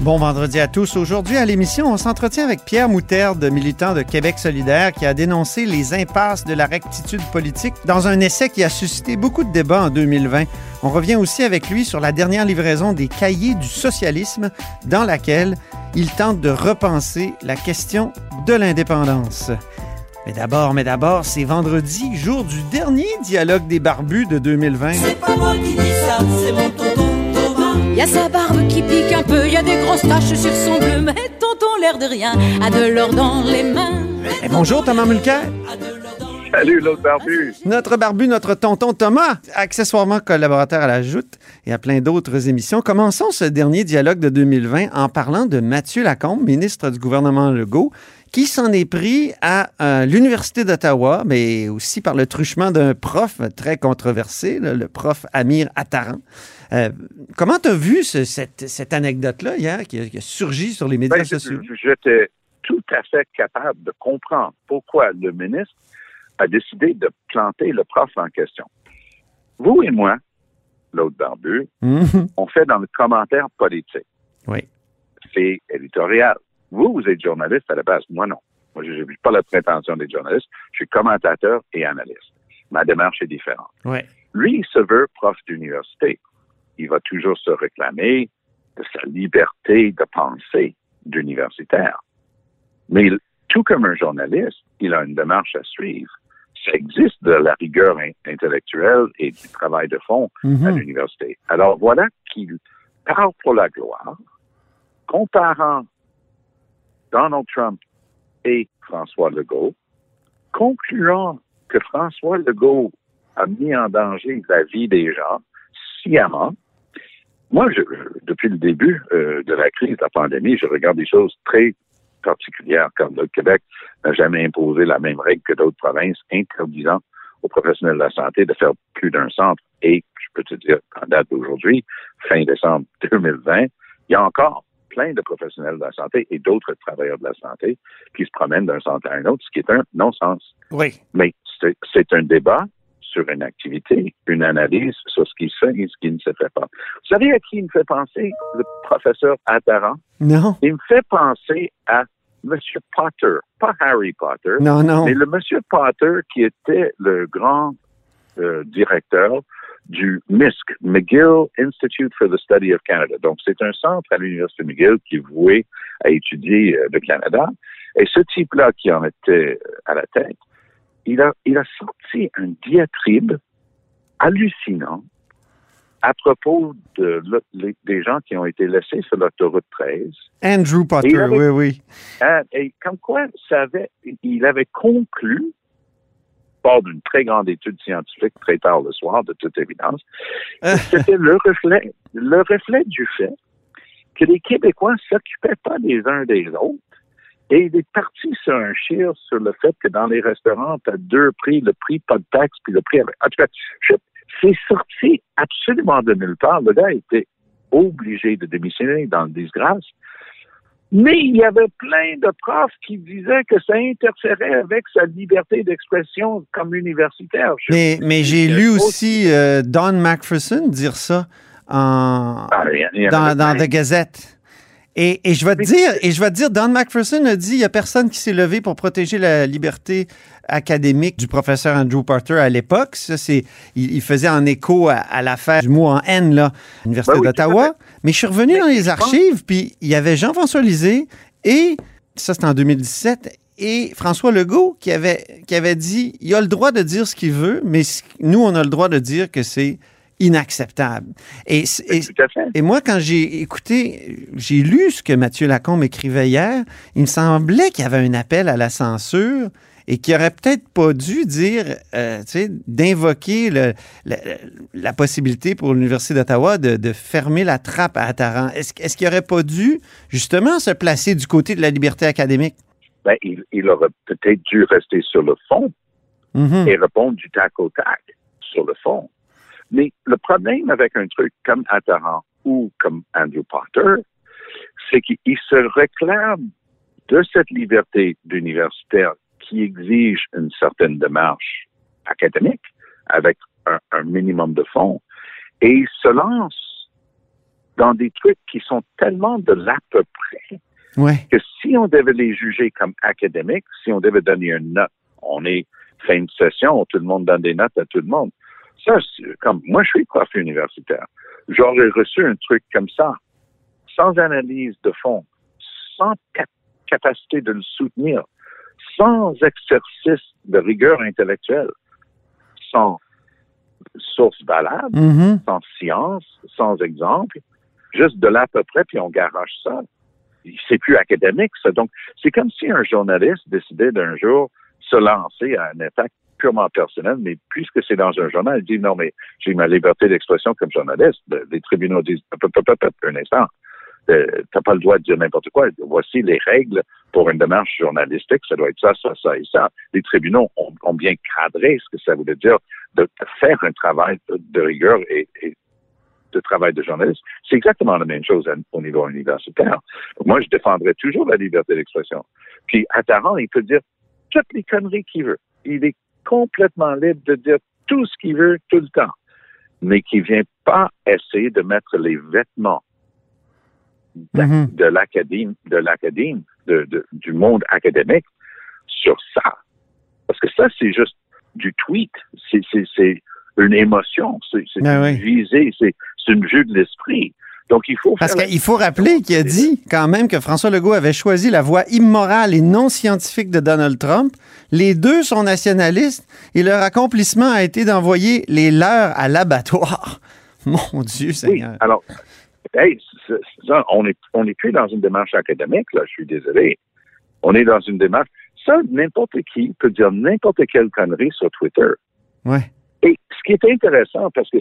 Bon vendredi à tous. Aujourd'hui à l'émission, on s'entretient avec Pierre Moutarde, militant de Québec solidaire, qui a dénoncé les impasses de la rectitude politique dans un essai qui a suscité beaucoup de débats en 2020. On revient aussi avec lui sur la dernière livraison des cahiers du socialisme dans laquelle il tente de repenser la question de l'indépendance. Mais d'abord, mais d'abord, c'est vendredi, jour du dernier dialogue des barbus de 2020. C'est pas moi qui c'est mon Thomas. Y a sa barbe qui pique un peu, y a des grosses taches sur son bleu, mais tonton l'air de rien a de l'or dans les mains. Et bonjour Thomas Mulcair. Salut, l'autre barbu. Notre barbu, notre tonton Thomas, accessoirement collaborateur à la Joute et à plein d'autres émissions. Commençons ce dernier dialogue de 2020 en parlant de Mathieu Lacombe, ministre du gouvernement Legault, qui s'en est pris à euh, l'Université d'Ottawa, mais aussi par le truchement d'un prof très controversé, là, le prof Amir Attaran. Euh, comment tu as vu ce- cette, cette anecdote-là hier qui a, qui a surgi sur les médias Ben, sociaux? J'étais tout à fait capable de comprendre pourquoi le ministre a décidé de planter le prof en question. Vous et moi, l'autre barbu, Mhm. on fait dans le commentaire politique. Oui. C'est éditorial. Vous, vous êtes journaliste à la base. Moi, non. Moi, je n'ai pas la prétention d'être journaliste. Je suis commentateur et analyste. Ma démarche est différente. Ouais. Lui, il se veut prof d'université. Il va toujours se réclamer de sa liberté de pensée d'universitaire. Mais tout comme un journaliste, il a une démarche à suivre. Ça existe de la rigueur in- intellectuelle et du travail de fond à Mhm. l'université. Alors voilà qu'il parle pour la gloire, comparant Donald Trump et François Legault, concluant que François Legault a mis en danger la vie des gens sciemment. Moi, je, depuis le début euh, de la crise de la pandémie, je regarde des choses très particulières, comme le Québec n'a jamais imposé la même règle que d'autres provinces, interdisant aux professionnels de la santé de faire plus d'un centre. Et je peux te dire, en date d'aujourd'hui, fin décembre 2020, il y a encore plein de professionnels de la santé et d'autres travailleurs de la santé qui se promènent d'un centre à un autre, ce qui est un non-sens. Oui. Mais c'est- c'est un débat sur une activité, une analyse sur ce qui se fait et ce qui ne se fait pas. Vous savez à qui il me fait penser, le professeur Attaran? Non. Il me fait penser à M. Potter, pas Harry Potter, Non, non. mais le M. Potter qui était le grand euh, directeur du MISC, McGill Institute for the Study of Canada. Donc, c'est un centre à l'Université McGill qui est voué à étudier euh, le Canada. Et ce type-là qui en était euh, à la tête, il a, il a sorti un diatribe hallucinant à propos de, les- des gens qui ont été laissés sur l'autoroute 13. Andrew Potter, oui, oui. Hein, et comme quoi, ça avait, il avait conclu, hors d'une très grande étude scientifique très tard le soir, de toute évidence, que c'était le reflet, le reflet du fait que les Québécois s'occupaient pas des uns des autres. Et il est parti sur un chire sur le fait que dans les restaurants, tu as deux prix, le prix pas de taxe, puis le prix avec. En tout cas, c'est sorti absolument de nulle part. Le gars était obligé de démissionner dans le disgrâce. Mais il y avait plein de profs qui disaient que ça interférait avec sa liberté d'expression comme universitaire. Je- Mais, mais j'ai lu aussi euh, Don McPherson dire ça en, Ah, il y en- il y en dans, dans. The Gazette. Et, et je vais te dire, et je vais te dire, Don McPherson a dit, il y a personne qui s'est levé pour protéger la liberté académique du professeur Andrew Potter à l'époque. Ça, c'est, il, il faisait en écho à, à l'affaire du mot en N, là, l'Université Ben oui, d'Ottawa. Mais je suis revenu dans les archives, puis il y avait Jean-François Lisée et, ça c'était en 2017, et François Legault qui avait, qui avait dit, il a le droit de dire ce qu'il veut, mais nous, on a le droit de dire que c'est inacceptable. Et, c- et, Tout à fait. et moi, quand j'ai écouté, j'ai lu ce que Mathieu Lacombe écrivait hier, il me semblait qu'il y avait un appel à la censure et qu'il aurait peut-être pas dû dire, euh, tu sais, d'invoquer la, la possibilité pour l'Université d'Ottawa de, de fermer la trappe à Attaran. Est-ce est-ce qu'il aurait pas dû, justement, se placer du côté de la liberté académique? Ben, il, il aurait peut-être dû rester sur le fond Mhm. et répondre du tac au tac sur le fond. Mais le problème avec un truc comme Attaran, ou comme Andrew Potter, c'est qu'il se réclame de cette liberté d'universitaire qui exige une certaine démarche académique avec un, un minimum de fonds et il se lance dans des trucs qui sont tellement de l'à peu près Ouais. que si on devait les juger comme académiques, si on devait donner une note, on est fin de session, tout le monde donne des notes à tout le monde. Ça, comme moi, je suis prof universitaire. J'aurais reçu un truc comme ça, sans analyse de fond, sans cap- capacité de le soutenir, sans exercice de rigueur intellectuelle, sans source valable, Mhm. sans science, sans exemple, juste de là à peu près, puis on garoche ça. C'est plus académique, ça. Donc, c'est comme si un journaliste décidait d'un jour se lancer à un attaque purement personnel, mais puisque c'est dans un journal, il dit non, mais j'ai ma liberté d'expression comme journaliste. Le- Les tribunaux disent un instant. Euh, T'as pas le droit de dire n'importe quoi. Voici les règles pour une démarche journalistique. Ça doit être ça, ça, ça et ça. Les tribunaux ont, bien cadré ce que ça voulait dire de faire un travail de, rigueur et, de travail de journaliste. C'est exactement la même chose au niveau universitaire. Moi, je défendrai toujours la liberté d'expression. Puis, à Taran, il peut dire toutes les conneries qu'il veut. Il est complètement libre de dire tout ce qu'il veut tout le temps, mais qui vient pas essayer de mettre les vêtements Mhm. de l'académie, de l'académie, de- de- du monde académique sur ça. Parce que ça, c'est juste du tweet. C'est, c'est, c'est une émotion. C'est, c'est Ben une oui. visée. C'est une vue de l'esprit. Donc, il faut Parce qu'il faut rappeler qu'il a dit quand même que François Legault avait choisi la voie immorale et non scientifique de Donald Trump. Les deux sont nationalistes et leur accomplissement a été d'envoyer les leurs à l'abattoir. Mon Dieu Oui, Seigneur. alors, hey, on est, on est plus dans une démarche académique, là, je suis désolé. On est dans une démarche. Ça, n'importe qui peut dire n'importe quelle connerie sur Twitter. Ouais. Et ce qui est intéressant, parce que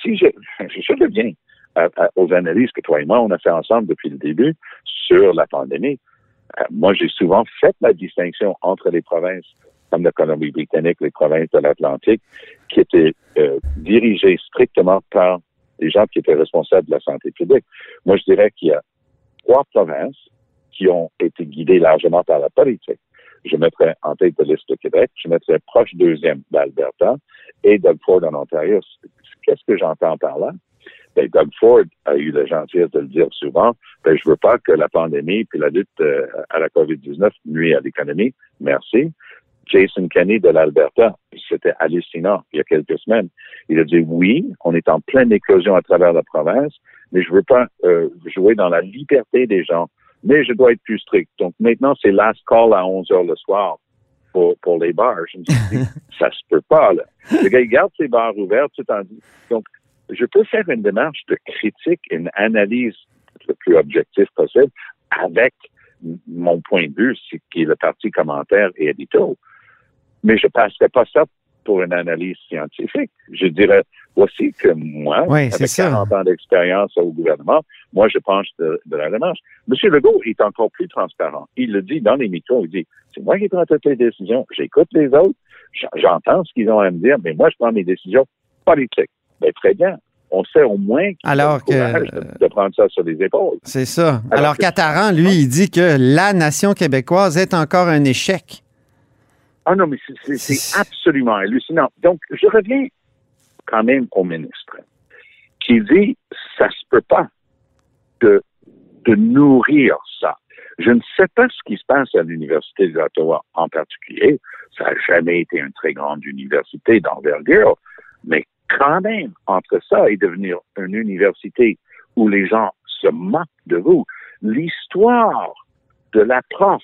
si je, je reviens à- à- aux analyses que toi et moi, on a fait ensemble depuis le début sur la pandémie, euh, moi, j'ai souvent fait la distinction entre les provinces comme la Colombie-Britannique, les provinces de l'Atlantique, qui étaient euh, dirigées strictement par les gens qui étaient responsables de la santé publique. Moi, je dirais qu'il y a trois provinces qui ont été guidées largement par la politique. Je mettrais en tête de liste le Québec, je mettrais proche deuxième d'Alberta et Doug Ford en Ontario. Qu'est-ce que j'entends par là? Ben, Doug Ford a eu la gentillesse de le dire souvent. Ben, je veux pas que la pandémie puis la lutte euh, à la COVID-19 nuit à l'économie. Merci. Jason Kenney de l'Alberta, c'était hallucinant il y a quelques semaines. Il a dit oui, on est en pleine éclosion à travers la province, mais je veux pas euh, jouer dans la liberté des gens, mais je dois être plus strict. Donc maintenant, c'est last call à 11 heures le soir pour, pour les bars. Je me suis dit, ça se peut pas, là. Le gars, il garde ses bars ouverts tout en. Donc, je peux faire une démarche de critique, une analyse le plus objectif possible avec m- mon point de vue, c'est qui est le parti commentaire et édito. Mais je passerai pas ça pour une analyse scientifique. Je dirais voici que moi, Oui, avec ça. 40 ans d'expérience au gouvernement, moi, je penche de, de la démarche. Monsieur Legault est encore plus transparent. Il le dit dans les micros, il dit, c'est moi qui prends toutes les décisions, j'écoute les autres, j'entends ce qu'ils ont à me dire, mais moi, je prends mes décisions politiques. Ben, très bien. On sait au moins qu'il Alors a le courage que- de, de prendre ça sur les épaules. C'est ça. Alors Alors Cataran, lui, il dit que la nation québécoise est encore un échec. Ah non, mais c'est absolument hallucinant. Donc, je reviens quand même au ministre qui dit ça se peut pas de, de nourrir ça. Je ne sais pas ce qui se passe à l'Université d'Ottawa en particulier. Ça n'a jamais été une très grande université d'envergure, mais quand même, entre ça et devenir une université où les gens se moquent de vous, l'histoire de la prof,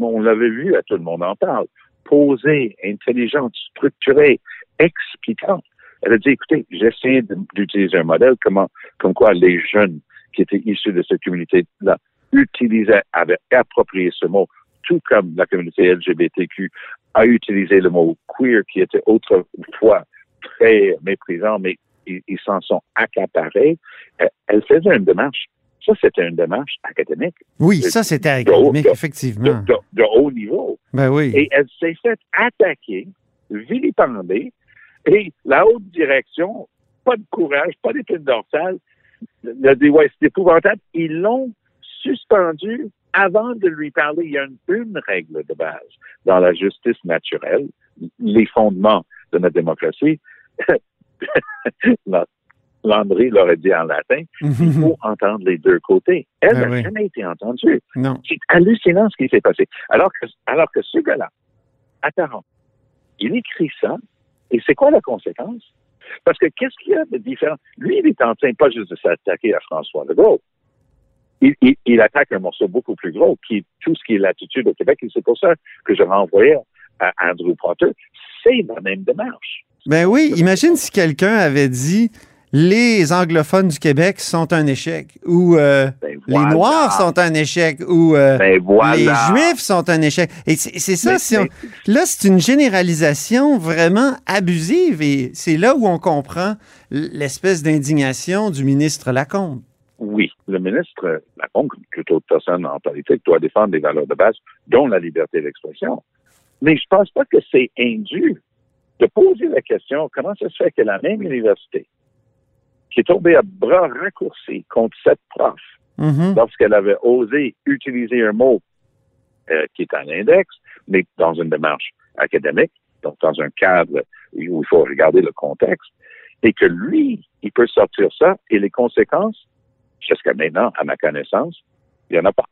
on l'avait vu, à tout le monde en parle, posée, intelligente, structurée, expliquante. Elle a dit, écoutez, j'essaie d'utiliser un modèle comment, comme quoi les jeunes qui étaient issus de cette communauté-là utilisaient, avaient approprié ce mot, tout comme la communauté LGBTQ a utilisé le mot queer qui était autrefois très méprisant, mais ils ils s'en sont accaparés. Euh, Elle faisait une démarche. Ça, c'était une démarche académique Oui, ça, c'était de haut- académique, effectivement. de, de- de haut niveau. Ben oui. Et elle s'est faite attaquer, vilipender, et la haute direction, pas de courage, pas d'épine dorsale, Il a dit, ouais, c'est épouvantable. Ils l'ont suspendu avant de lui parler. Il y a une, une règle de base dans la justice naturelle, les fondements de notre démocratie. Landry l'aurait dit en latin, il faut entendre les deux côtés. Elle Ah n'a oui. jamais été entendue. Non. C'est hallucinant ce qui s'est passé. Alors que, alors que ce gars-là, à Taran, il écrit ça, et c'est quoi la conséquence? Parce que qu'est-ce qu'il y a de différent? Lui, il est en train pas juste de s'attaquer à François Legault. Il, il, il attaque un morceau beaucoup plus gros, qui est tout ce qui est l'attitude au Québec, et c'est pour ça que je renvoyais à Andrew Potter. C'est la même démarche. Ben oui, imagine si quelqu'un avait dit les anglophones du Québec sont un échec ou euh, Ben les. Noirs sont un échec ou euh, Ben voilà. les Juifs sont un échec. Et c'est ça, si on- là, c'est une généralisation vraiment abusive et c'est là où on comprend l'espèce d'indignation du ministre Lacombe. Oui, le ministre Lacombe, comme toute autre personne en politique, doit défendre des valeurs de base, dont la liberté d'expression. Mais je pense pas que c'est indu de poser la question comment ça se fait que la même université, qui est tombée à bras raccourcis contre cette prof, Mhm. lorsqu'elle avait osé utiliser un mot euh, qui est un index, mais dans une démarche académique, donc dans un cadre où il faut regarder le contexte, et que lui, il peut sortir ça, et les conséquences, jusqu'à maintenant, à ma connaissance, il n'y en a pas.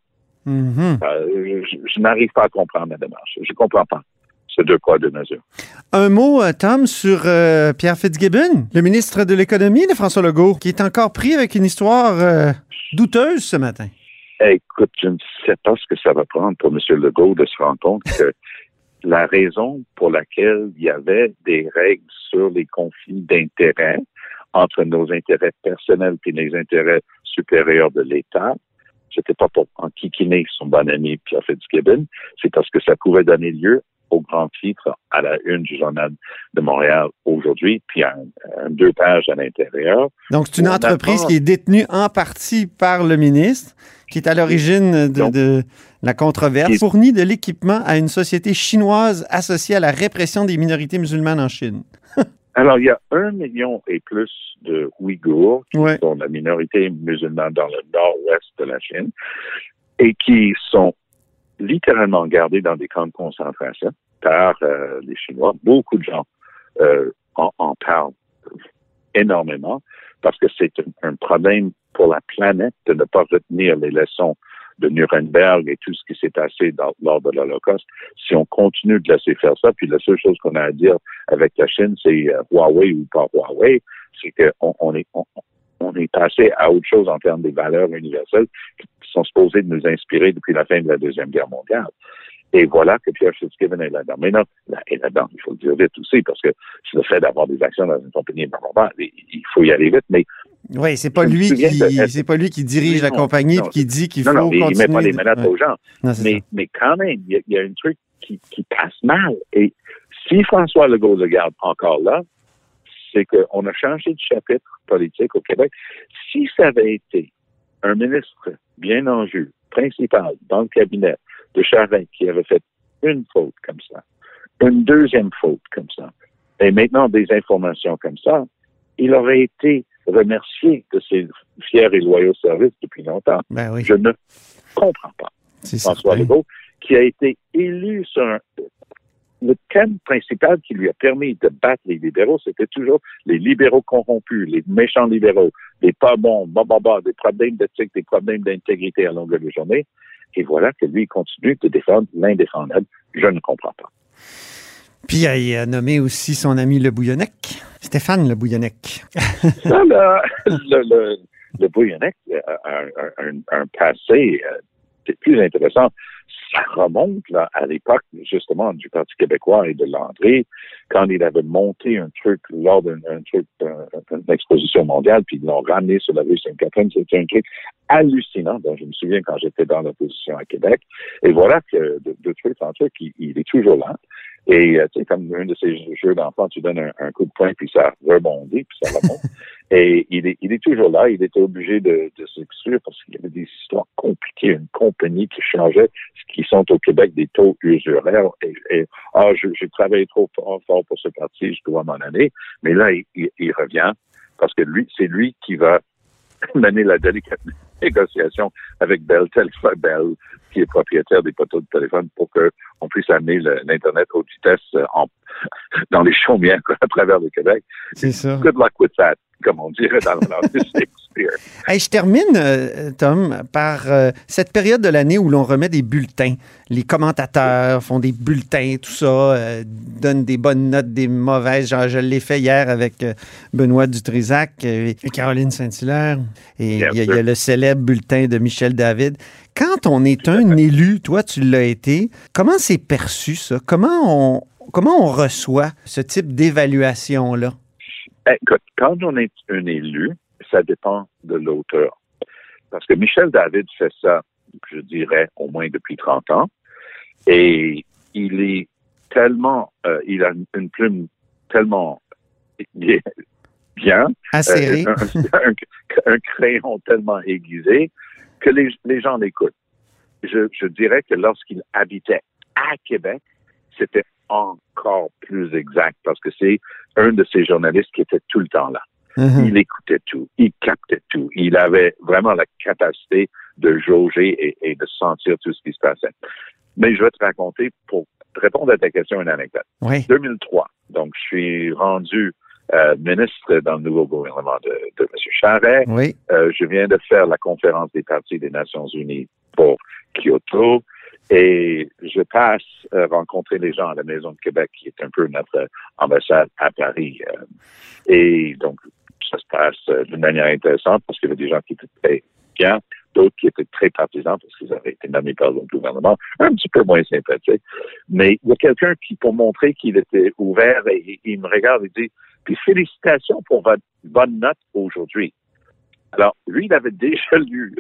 Mhm. Euh, je je n'arrive pas à comprendre la démarche. Je ne comprends pas ce deux poids, deux mesures. Un mot, euh, Tom, sur euh, Pierre Fitzgibbon, le ministre de l'Économie de François Legault, qui est encore pris avec une histoire euh, douteuse ce matin. Écoute, je ne sais pas ce que ça va prendre pour M. Legault de se rendre compte que la raison pour laquelle il y avait des règles sur les conflits d'intérêts entre nos intérêts personnels et les intérêts supérieurs de l'État, c'était pas pour enquiquiner son bon ami Pierre Fitzgibbon, c'est parce que ça pouvait donner lieu au grand titre à la une du journal de Montréal aujourd'hui, puis un, un deux pages à l'intérieur. Donc, c'est une entreprise qui est détenue en partie par le ministre, qui est à l'origine de, de la controverse, Qui- fournit de l'équipement à une société chinoise associée à la répression des minorités musulmanes en Chine. Alors, il y a un million et plus de Ouïghours qui Ouais. sont la minorité musulmane dans le nord-ouest de la Chine et qui sont littéralement gardés dans des camps de concentration par euh, les Chinois. Beaucoup de gens euh, en, en parlent énormément parce que c'est un, un problème pour la planète de ne pas retenir les leçons de Nuremberg et tout ce qui s'est passé dans- lors de l'Holocauste. Si on continue de laisser faire ça, puis la seule chose qu'on a à dire avec la Chine, c'est euh, Huawei ou pas Huawei, c'est qu'on on est, on, on est passé à autre chose en termes des valeurs universelles qui sont supposées de nous inspirer depuis la fin de la Deuxième Guerre mondiale. Et voilà que Pierre Fitzgibbon est là-dedans. Mais non, là, est là-dedans, il faut le dire vite aussi, parce que c'est le fait d'avoir des actions dans une compagnie, il faut y aller vite, mais Oui, c'est pas lui qui c'est pas lui qui dirige la compagnie et qui dit qu'il faut non, non, il continuer. met pas les menaces aux gens. Non, Mais, mais quand même, il y, a- il y a un truc qui, qui passe mal. Et si François Legault le garde encore là, c'est qu'on a changé de chapitre politique au Québec. Si ça avait été un ministre bien en jus, principal, dans le cabinet de Charest, qui avait fait une faute comme ça, une deuxième faute comme ça, et maintenant des informations comme ça, il aurait été remercié de ses fiers et loyaux services depuis longtemps. Ben oui, Je ne comprends pas. François certain. Legault, qui a été élu sur un- le thème principal qui lui a permis de battre les libéraux, c'était toujours les libéraux corrompus, les méchants libéraux, les pas bons, bah, des problèmes d'éthique, des problèmes d'intégrité à longueur de journée. Et voilà que lui continue de défendre l'indéfendable. Je ne comprends pas. Puis euh, il a nommé aussi son ami Le Bouillonnec, Stéphane Le Bouillonnec. Là, le, le, Bouillonnec a un, un- un passé euh, plus intéressant. Ça remonte à l'époque, justement, du Parti québécois et de Landry, quand il avait monté un truc lors d'une un truc, euh, exposition mondiale, puis ils l'ont ramené sur la rue Sainte-Catherine. C'était un truc hallucinant, dont je me souviens quand j'étais dans l'opposition à Québec. Et voilà que de, de truc en truc, il, il est toujours là. Et euh, tu sais, comme un de ces jeux d'enfants, tu donnes un, un coup de poing, puis ça rebondit, puis ça remonte. Et il est, il est toujours là. Il était obligé de, de s'exclure parce qu'il y avait des histoires compliquées. Une compagnie qui changeait, qui sont au Québec des taux usuraires. Et, et ah, je- j'ai travaillé trop fort, fort pour ce parti, je dois m'en aller. Mais là, il, il- il revient parce que lui, c'est lui qui va mener la délicate négociation avec Bell, Telfa Bell, qui est propriétaire des poteaux de téléphone, pour qu'on puisse amener l'Internet haute vitesse euh, en, dans les chaumières à travers le Québec. C'est ça. Good luck with that, comme on dirait dans Shakespeare. Hey, je termine, euh, Tom, par euh, cette période de l'année où l'on remet des bulletins. Les commentateurs font des bulletins, tout ça, euh, donnent des bonnes notes, des mauvaises. Genre, je l'ai fait hier avec euh, Benoît Dutrisac et Caroline Saint-Hilaire. Et il y, a- y le célèbre bulletin de Michel David. Quand on est un élu, toi, tu l'as été, comment c'est perçu, ça? Comment on, comment on reçoit ce type d'évaluation-là? Écoute, quand on est un élu, ça dépend de l'auteur. Parce que Michel David fait ça, je dirais, au moins depuis 30 ans. Et il est tellement, euh, il a une plume tellement bien, Acéré? euh, un, un- un crayon tellement aiguisé que les, les gens l'écoutent. Je, je dirais que lorsqu'il habitait à Québec, c'était encore plus exact parce que c'est un de ces journalistes qui était tout le temps là. Mhm. Il écoutait tout, il captait tout. Il avait vraiment la capacité de jauger et, et de sentir tout ce qui se passait. Mais je vais te raconter, pour répondre à ta question, une anecdote. Oui. 2003, donc je suis rendu euh, ministre dans le nouveau gouvernement de, de M. Charret. Oui. Euh, je viens de faire la conférence des partis des Nations Unies pour Kyoto et je passe euh, rencontrer les gens à la Maison de Québec, qui est un peu notre ambassade à Paris. euh, et donc, ça se passe euh, d'une manière intéressante parce qu'il y avait des gens qui étaient très bien, d'autres qui étaient très partisans parce qu'ils avaient été nommés par le gouvernement, un petit peu moins sympathiques. Mais il y a quelqu'un qui, pour montrer qu'il était ouvert, et, il me regarde et dit, puis félicitations pour votre bonne note aujourd'hui. Alors, lui, il avait déjà lu,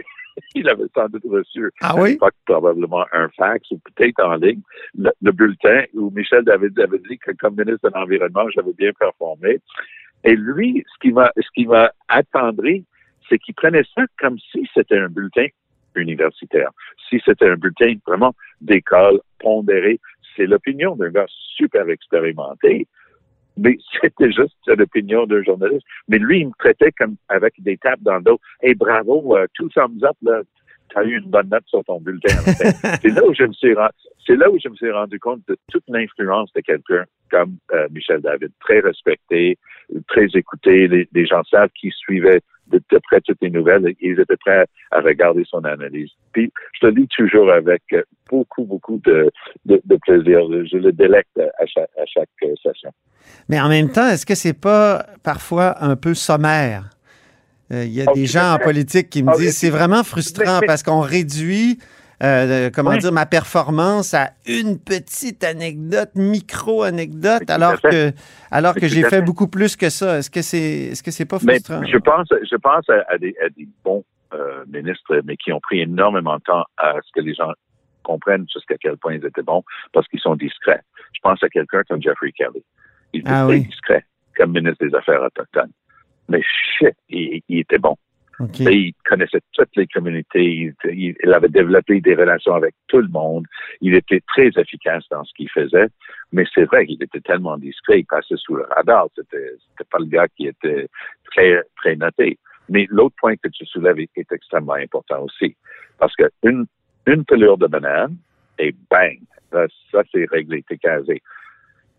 il avait sans doute reçu Ah à oui? l'époque, probablement un fax ou peut-être en ligne, le, le bulletin où Michel David avait dit que comme ministre de l'Environnement, j'avais bien performé. Et lui, ce qui m'a, ce qui m'a attendri, c'est qu'il prenait ça comme si c'était un bulletin universitaire. Si c'était un bulletin vraiment d'école, pondéré. C'est l'opinion d'un gars super expérimenté. Mais c'était juste l'opinion d'un journaliste. Mais lui, il me traitait comme avec des tapes dans le dos. Hey, bravo, euh, tout thumbs up, là. T'as eu une bonne note sur ton bulletin. c'est là où je me suis rendu, c'est là où je me suis rendu compte de toute l'influence de quelqu'un comme euh, Michel David, très respecté, très écouté. Les, les gens savent qu'il suivait de, de près toutes les nouvelles. et Ils étaient prêts à regarder son analyse. Puis, je le dis toujours avec euh, beaucoup, beaucoup de, de, de plaisir. Je le délecte à chaque, à chaque euh, session. Mais en même temps, est-ce que c'est pas parfois un peu sommaire? Euh, Il y a Oh, des gens en politique qui me Oh, disent c'est vraiment frustrant parce qu'on réduit, euh, comment Oui. dire, ma performance à une petite anecdote, micro-anecdote, Tout à alors que, alors que j'ai fait fait. beaucoup plus que ça. Est-ce que c'est, est-ce que c'est pas Mais frustrant? je pense, je pense à, à des, à des bons euh, ministres, mais qui ont pris énormément de temps à ce que les gens comprennent jusqu'à quel point ils étaient bons, parce qu'ils sont discrets. Je pense à quelqu'un comme Jeffrey Kelly. Il était Ah très oui. discret comme ministre des Affaires autochtones. Mais shit, il, il était bon. OK. Et il connaissait toutes les communautés. Il, avait développé des relations avec tout le monde. Il était très efficace dans ce qu'il faisait. Mais c'est vrai qu'il était tellement discret. Il passait sous le radar. C'était, c'était pas le gars qui était très, très noté. Mais l'autre point que tu soulèves est, est extrêmement important aussi. Parce que une, une pelure de banane et bang, ça, ça, c'est réglé, t'es casé.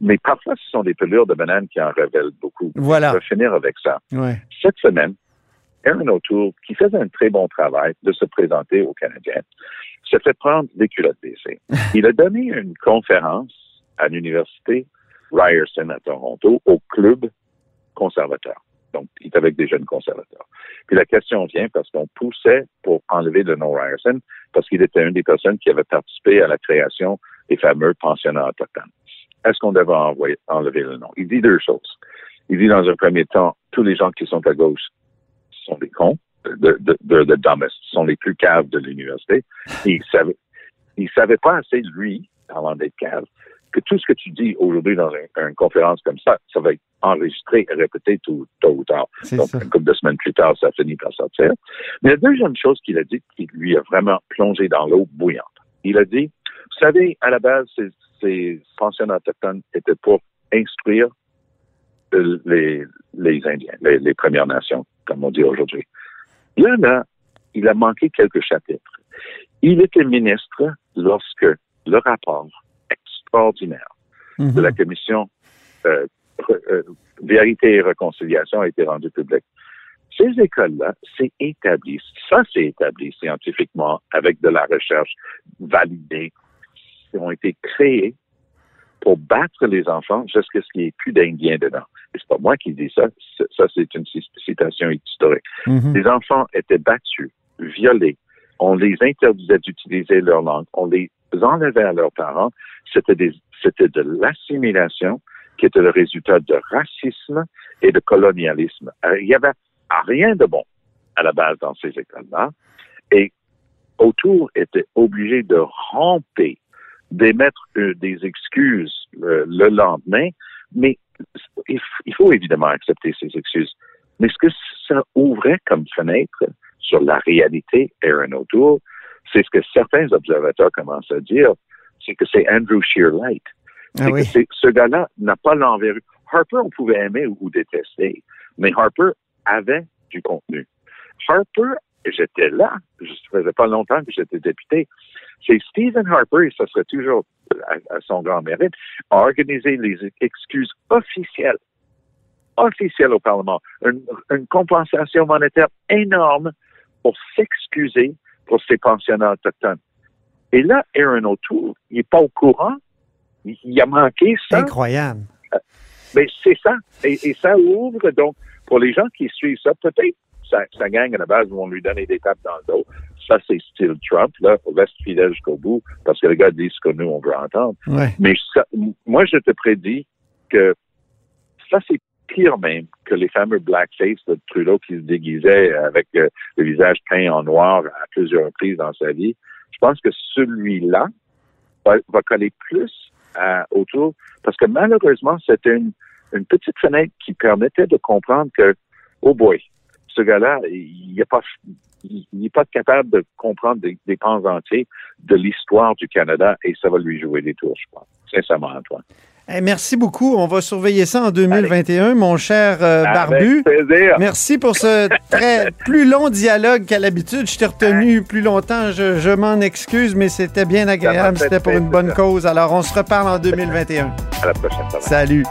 Mais parfois, ce sont des pelures de banane qui en révèlent beaucoup. Voilà. Je vais finir avec ça Ouais. cette semaine, Aaron O'Toole, qui faisait un très bon travail de se présenter aux Canadiens, s'est fait prendre des culottes baissées. Il a donné une conférence à l'université Ryerson à Toronto au club conservateur. Donc, il est avec des jeunes conservateurs. Puis la question vient parce qu'on poussait pour enlever le nom Ryerson parce qu'il était une des personnes qui avait participé à la création des fameux pensionnats autochtones. Est-ce qu'on devait envoyer, enlever le nom? Il dit deux choses. Il dit dans un premier temps, tous les gens qui sont à gauche sont des cons, de, de, de, de dumbest, sont les plus caves de l'université. Il savait, il savait pas assez, lui, avant d'être cave, que tout ce que tu dis aujourd'hui dans une, une conférence comme ça, ça va être enregistré et répété tout, tôt ou tard. Donc, ça. une couple de semaines plus tard, ça finit par sortir. Mais la deuxième chose qu'il a dit, qui lui a vraiment plongé dans l'eau bouillante, il a dit, vous savez, à la base, ces, pensionnats autochtones étaient pour instruire les, les Indiens, les, les Premières Nations, comme on dit aujourd'hui. Là, là, il a manqué quelques chapitres. Il était ministre lorsque le rapport extraordinaire Mhm. de la commission euh, euh, Vérité et Réconciliation a été rendu public. Ces écoles-là, c'est établi. Ça, c'est établi scientifiquement avec de la recherche validée. Ils ont été créés pour battre les enfants jusqu'à ce qu'il n'y ait plus d'Indiens dedans. Et c'est pas moi qui dis ça. Ça, c'est une ci- citation historique. Mhm. Les enfants étaient battus, violés. On les interdisait d'utiliser leur langue. On les enlevait à leurs parents. C'était de l'assimilation qui était le résultat de racisme et de colonialisme. Euh, Il y avait rien de bon à la base dans ces écoles-là. Et autour était obligé de ramper, d'émettre euh, des excuses euh, le lendemain, mais il, faut évidemment accepter ces excuses. Mais ce que ça ouvrait comme fenêtre sur la réalité, Aaron O'Toole, c'est ce que certains observateurs commencent à dire, c'est que c'est Andrew Shear Light. Ah oui. que ce gars-là n'a pas l'envergure. Harper, on pouvait aimer ou, ou détester, mais Harper avait du contenu. Harper, j'étais là, je faisait pas longtemps que j'étais député. C'est Stephen Harper, et ça serait toujours à, à son grand mérite, a organisé les excuses officielles, officielles au Parlement, une, une compensation monétaire énorme pour s'excuser pour ces pensionnats autochtones. Et là, Aaron O'Toole, il n'est pas au courant, il, il a manqué ça. Incroyable. Mais c'est ça. Et, et ça ouvre donc, pour les gens qui suivent ça, peut-être ça gagne à la base vont lui donner des tapes dans le dos. Ça, c'est style Trump, là, reste fidèle jusqu'au bout, parce que les gars disent ce que nous, on veut entendre. Ouais. Mais ça, moi, je te prédis que ça, c'est pire même que les fameux blackface de Trudeau qui se déguisait avec euh, le visage peint en noir à plusieurs reprises dans sa vie. Je pense que celui-là va, va coller plus à, autour, parce que malheureusement, c'était une, une petite fenêtre qui permettait de comprendre que, oh boy, ce gars-là, il n'est pas, il il n'est pas capable de comprendre des, des pans entiers de l'histoire du Canada et ça va lui jouer des tours, je pense. Sincèrement, Antoine. Merci beaucoup. On va surveiller ça en 2021, mon cher euh, Barbu. Avec plaisir. Merci pour ce très plus long dialogue qu'à l'habitude. Je t'ai retenu plus longtemps. Je, je m'en excuse, mais c'était bien agréable. C'était pour une bonne cause. Alors, on se reparle en 2021. À la prochaine. Salut.